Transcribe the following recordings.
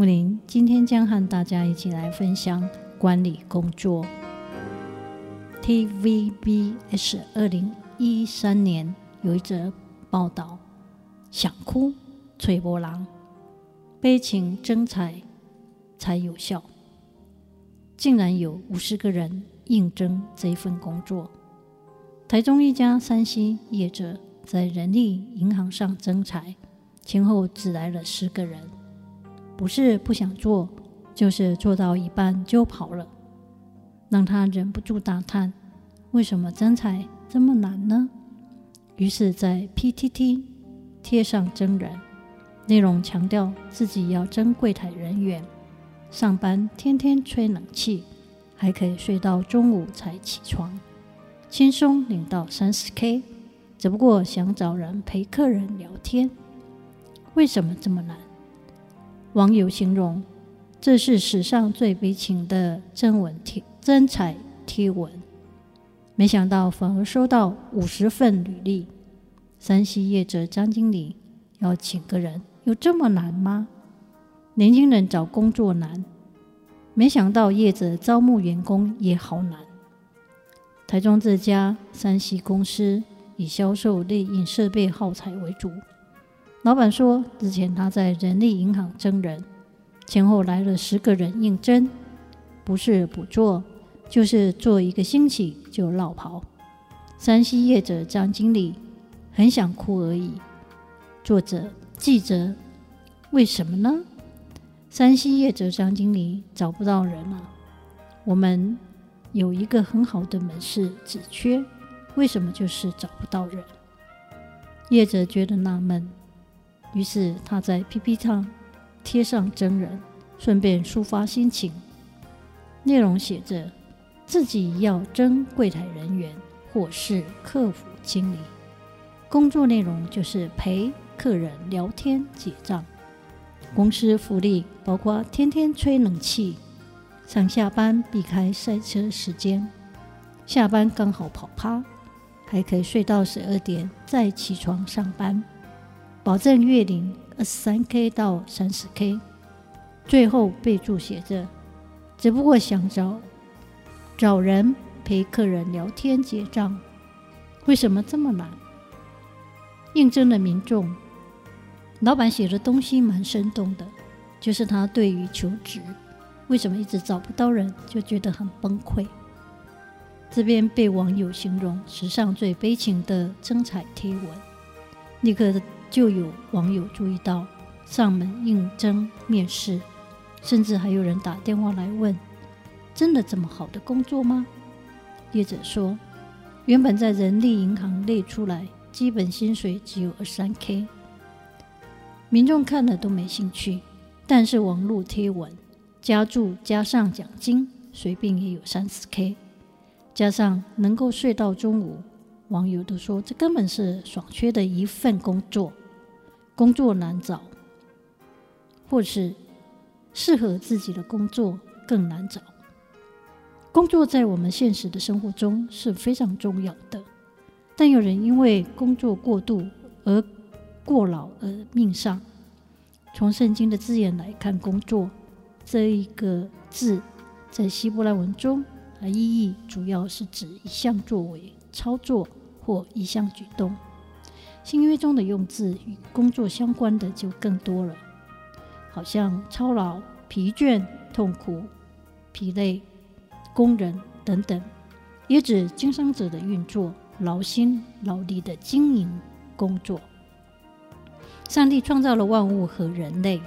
木林今天将和大家一起来分享管理工作。TVBS 二零一三年有一则报道，想哭吹波浪，悲情征才才有效，竟然有五十个人应征这份工作。台中一家山西业者在人力银行上征才，前后只来了十个人。不是不想做，就是做到一半就跑了，让他忍不住大叹：为什么征才这么难呢？于是，在 PTT 贴上征人，内容强调自己要征柜台人员，上班天天吹冷气，还可以睡到中午才起床，轻松领到三十 K，只不过想找人陪客人聊天。为什么这么难？网友形容，这是史上最悲情的征文贴征才贴文。没想到反而收到五十份履历。山西业者张经理要请个人，有这么难吗？年轻人找工作难，没想到业者招募员工也好难。台中这家山西公司以销售内应设备耗材为主。老板说，之前他在人力银行征人，前后来了十个人应征，不是不做，就是做一个星期就落跑。山西业者张经理很想哭而已。作者记者，为什么呢？山西业者张经理找不到人了。我们有一个很好的门市，只缺，为什么就是找不到人？业者觉得纳闷。于是他在 PPT 上贴上真人，顺便抒发心情。内容写着自己要征柜台人员或是客服经理，工作内容就是陪客人聊天结账。公司福利包括天天吹冷气，上下班避开塞车时间，下班刚好跑趴，还可以睡到十二点再起床上班。保证月龄二十三 K 到三十 K，最后备注写着：只不过想找找人陪客人聊天结账，为什么这么难？应征的民众，老板写的东西蛮生动的，就是他对于求职为什么一直找不到人，就觉得很崩溃。这边被网友形容史上最悲情的征彩贴文，立刻。就有网友注意到上门应征面试，甚至还有人打电话来问：“真的这么好的工作吗？”业者说：“原本在人力银行列出来，基本薪水只有二三 K。”民众看了都没兴趣，但是网络贴文加注加上奖金，随便也有三四 K，加上能够睡到中午，网友都说这根本是爽缺的一份工作。工作难找，或是适合自己的工作更难找。工作在我们现实的生活中是非常重要的，但有人因为工作过度而过劳而命丧。从圣经的字眼来看，“工作”这一个字在希伯来文中啊，意义主要是指一项作为、操作或一项举动。新约中的用字与工作相关的就更多了，好像操劳、疲倦、痛苦、疲累、工人等等，也指经商者的运作、劳心劳力的经营工作。上帝创造了万物和人类，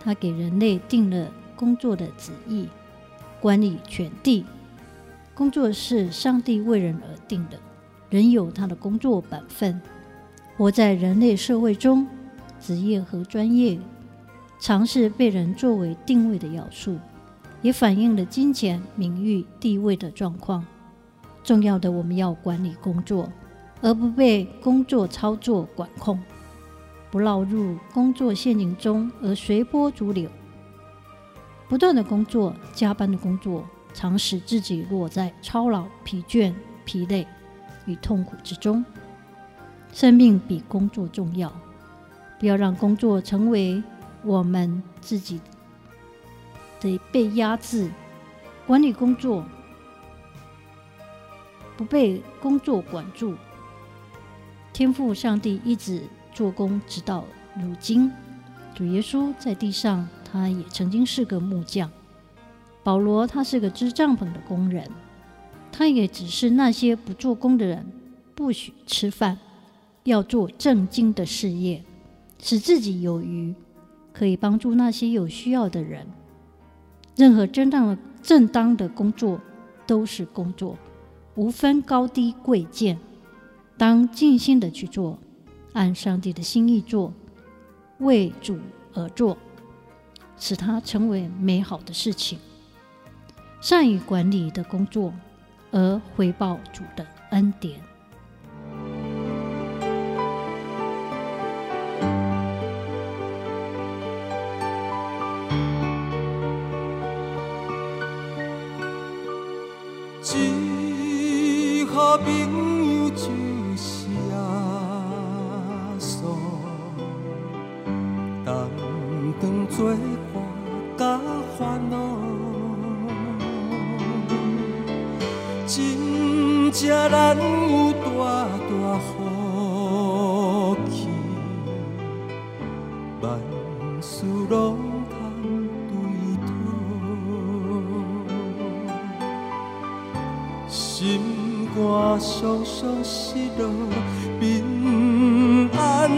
他给人类定了工作的旨意，管理全地。工作是上帝为人而定的，人有他的工作本分。活在人类社会中，职业和专业常是被人作为定位的要素，也反映了金钱、名誉、地位的状况。重要的，我们要管理工作，而不被工作操作管控，不落入工作陷阱中而随波逐流。不断的工作、加班的工作，常使自己落在操劳、疲倦、疲累与痛苦之中。生命比工作重要，不要让工作成为我们自己的被压制。管理工作，不被工作管住。天赋上帝一直做工，直到如今。主耶稣在地上。他也曾经是个木匠，保罗他是个织帐篷的工人，他也只是那些不做工的人不许吃饭，要做正经的事业，使自己有余，可以帮助那些有需要的人。任何正当的正当的工作都是工作，无分高低贵贱，当尽心的去做，按上帝的心意做，为主而做。使它成为美好的事情，善于管理的工作，而回报主的恩典。真正难有大大福气，万事拢通对讨，心肝常常失落平安，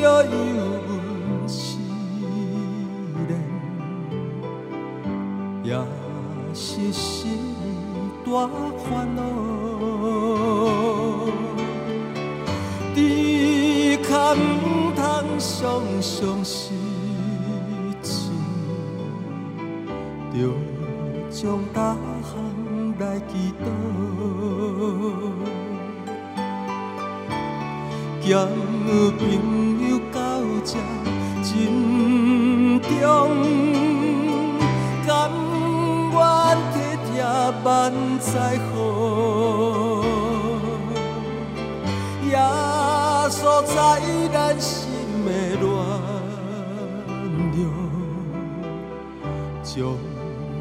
着油温时冷，也是心大。烦恼，只可唔通常常失志，着将大项来祈祷，交朋友这真重。万载好，耶稣在咱心的暖流，将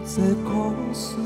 这苦事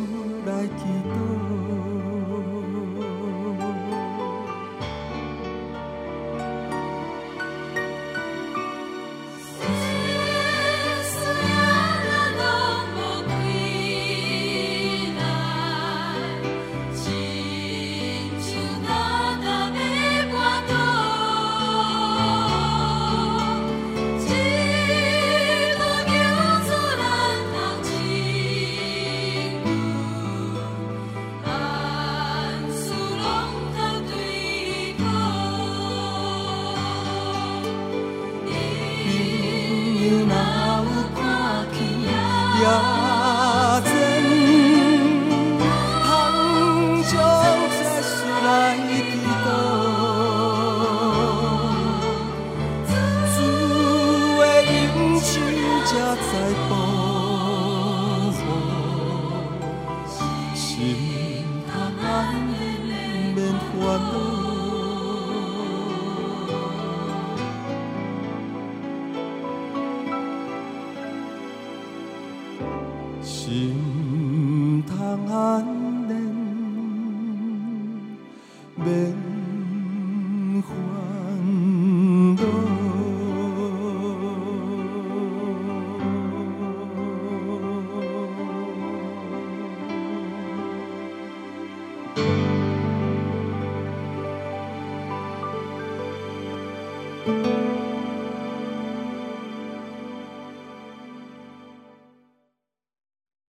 心